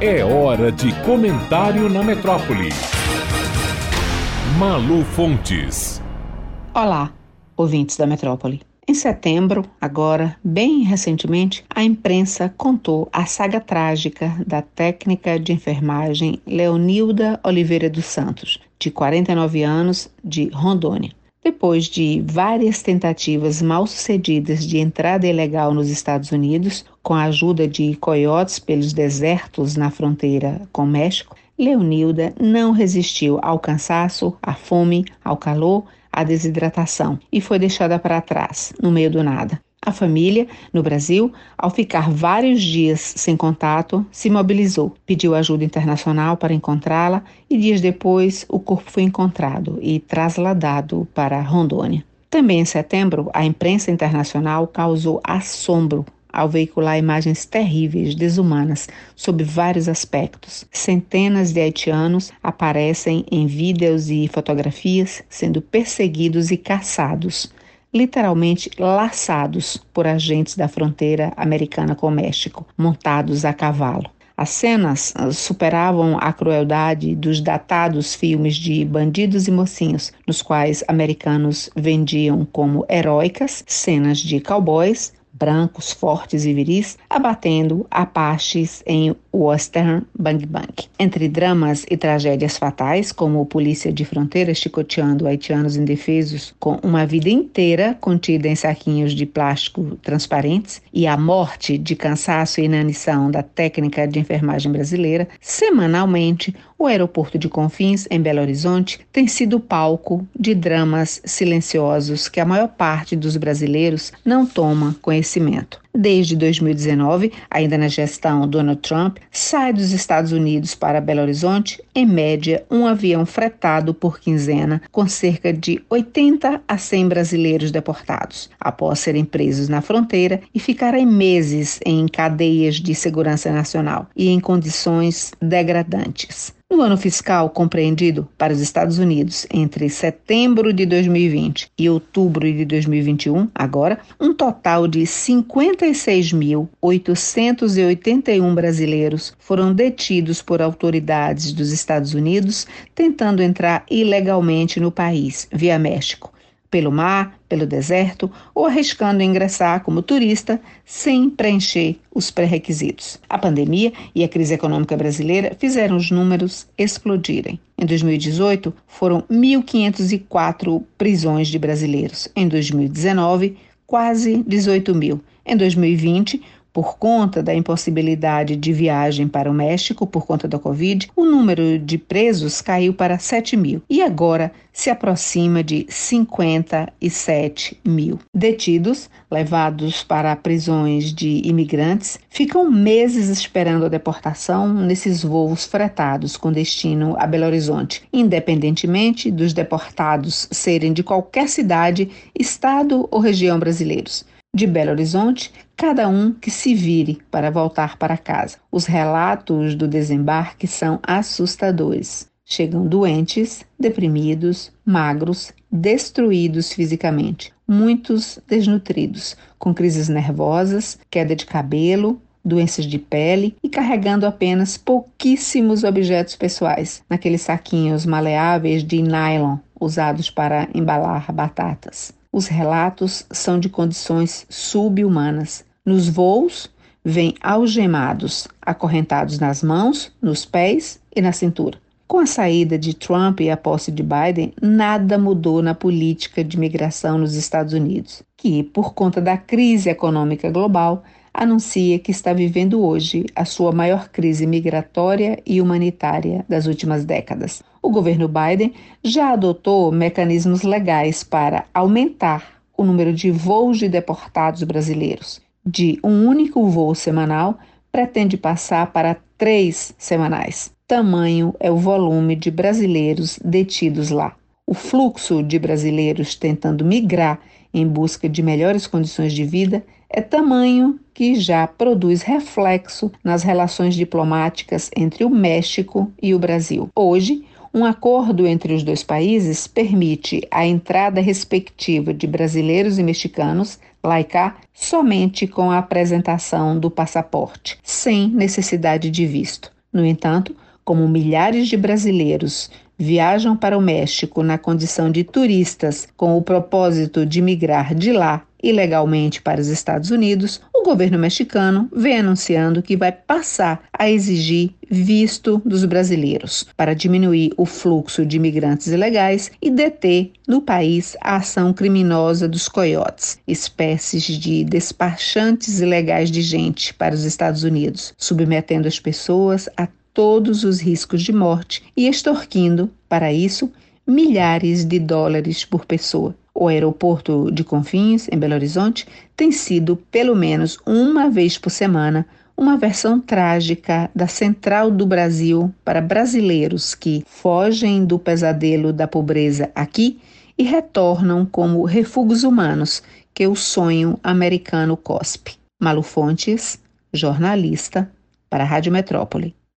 É hora de comentário na metrópole. Malu Fontes. Olá, ouvintes da metrópole. Em setembro, agora, bem recentemente, a imprensa contou a saga trágica da técnica de enfermagem Leonilda Oliveira dos Santos, de 49 anos, de Rondônia. Depois de várias tentativas mal sucedidas de entrada ilegal nos Estados Unidos, com a ajuda de coiotes pelos desertos na fronteira com o México, Leonilda não resistiu ao cansaço, à fome, ao calor, à desidratação e foi deixada para trás, no meio do nada. A família, no Brasil, ao ficar vários dias sem contato, se mobilizou, pediu ajuda internacional para encontrá-la e dias depois o corpo foi encontrado e trasladado para Rondônia. Também em setembro, a imprensa internacional causou assombro ao veicular imagens terríveis, desumanas, sob vários aspectos. Centenas de haitianos aparecem em vídeos e fotografias sendo perseguidos e caçados literalmente laçados por agentes da fronteira americana com o México, montados a cavalo. As cenas ah, superavam a crueldade dos datados filmes de bandidos e mocinhos, nos quais americanos vendiam como heróicas cenas de cowboys brancos, fortes e viris, abatendo apaches em Western Bang Bang. Entre dramas e tragédias fatais, como Polícia de Fronteira chicoteando haitianos indefesos com uma vida inteira contida em saquinhos de plástico transparentes, e a morte de cansaço e inanição da técnica de enfermagem brasileira, semanalmente o aeroporto de Confins, em Belo Horizonte, tem sido palco de dramas silenciosos que a maior parte dos brasileiros não toma conhecimento. Desde 2019, ainda na gestão Donald Trump, sai dos Estados Unidos para Belo Horizonte, em média, um avião fretado por quinzena, com cerca de 80 a 100 brasileiros deportados, após serem presos na fronteira e ficarem meses em cadeias de segurança nacional e em condições degradantes. No ano fiscal compreendido para os Estados Unidos entre setembro de 2020 e outubro de 2021, agora, um total de 56.881 brasileiros foram detidos por autoridades dos Estados Unidos tentando entrar ilegalmente no país via México pelo mar, pelo deserto ou arriscando ingressar como turista sem preencher os pré-requisitos. A pandemia e a crise econômica brasileira fizeram os números explodirem. Em 2018, foram 1.504 prisões de brasileiros. Em 2019, quase 18 mil. Em 2020, por conta da impossibilidade de viagem para o México por conta da Covid, o número de presos caiu para 7 mil e agora se aproxima de 57 mil. Detidos, levados para prisões de imigrantes, ficam meses esperando a deportação nesses voos fretados com destino a Belo Horizonte, independentemente dos deportados serem de qualquer cidade, estado ou região brasileiros de Belo Horizonte, cada um que se vire para voltar para casa. Os relatos do desembarque são assustadores. Chegam doentes, deprimidos, magros, destruídos fisicamente, muitos desnutridos, com crises nervosas, queda de cabelo, doenças de pele e carregando apenas pouquíssimos objetos pessoais, naqueles saquinhos maleáveis de nylon usados para embalar batatas. Os relatos são de condições subhumanas. Nos voos, vêm algemados, acorrentados nas mãos, nos pés e na cintura. Com a saída de Trump e a posse de Biden, nada mudou na política de migração nos Estados Unidos, que, por conta da crise econômica global, anuncia que está vivendo hoje a sua maior crise migratória e humanitária das últimas décadas. O governo Biden já adotou mecanismos legais para aumentar o número de voos de deportados brasileiros. De um único voo semanal, pretende passar para três semanais. Tamanho é o volume de brasileiros detidos lá. O fluxo de brasileiros tentando migrar em busca de melhores condições de vida é tamanho que já produz reflexo nas relações diplomáticas entre o México e o Brasil. Hoje, um acordo entre os dois países permite a entrada respectiva de brasileiros e mexicanos lá e cá somente com a apresentação do passaporte, sem necessidade de visto. No entanto, como milhares de brasileiros viajam para o México na condição de turistas com o propósito de migrar de lá ilegalmente para os Estados Unidos, governo mexicano vem anunciando que vai passar a exigir visto dos brasileiros para diminuir o fluxo de imigrantes ilegais e deter no país a ação criminosa dos coiotes, espécies de despachantes ilegais de gente para os Estados Unidos, submetendo as pessoas a todos os riscos de morte e extorquindo, para isso, milhares de dólares por pessoa. O aeroporto de Confins, em Belo Horizonte, tem sido, pelo menos uma vez por semana, uma versão trágica da Central do Brasil para brasileiros que fogem do pesadelo da pobreza aqui e retornam como refúgios humanos que o sonho americano cospe. Malu Fontes, jornalista, para a Rádio Metrópole.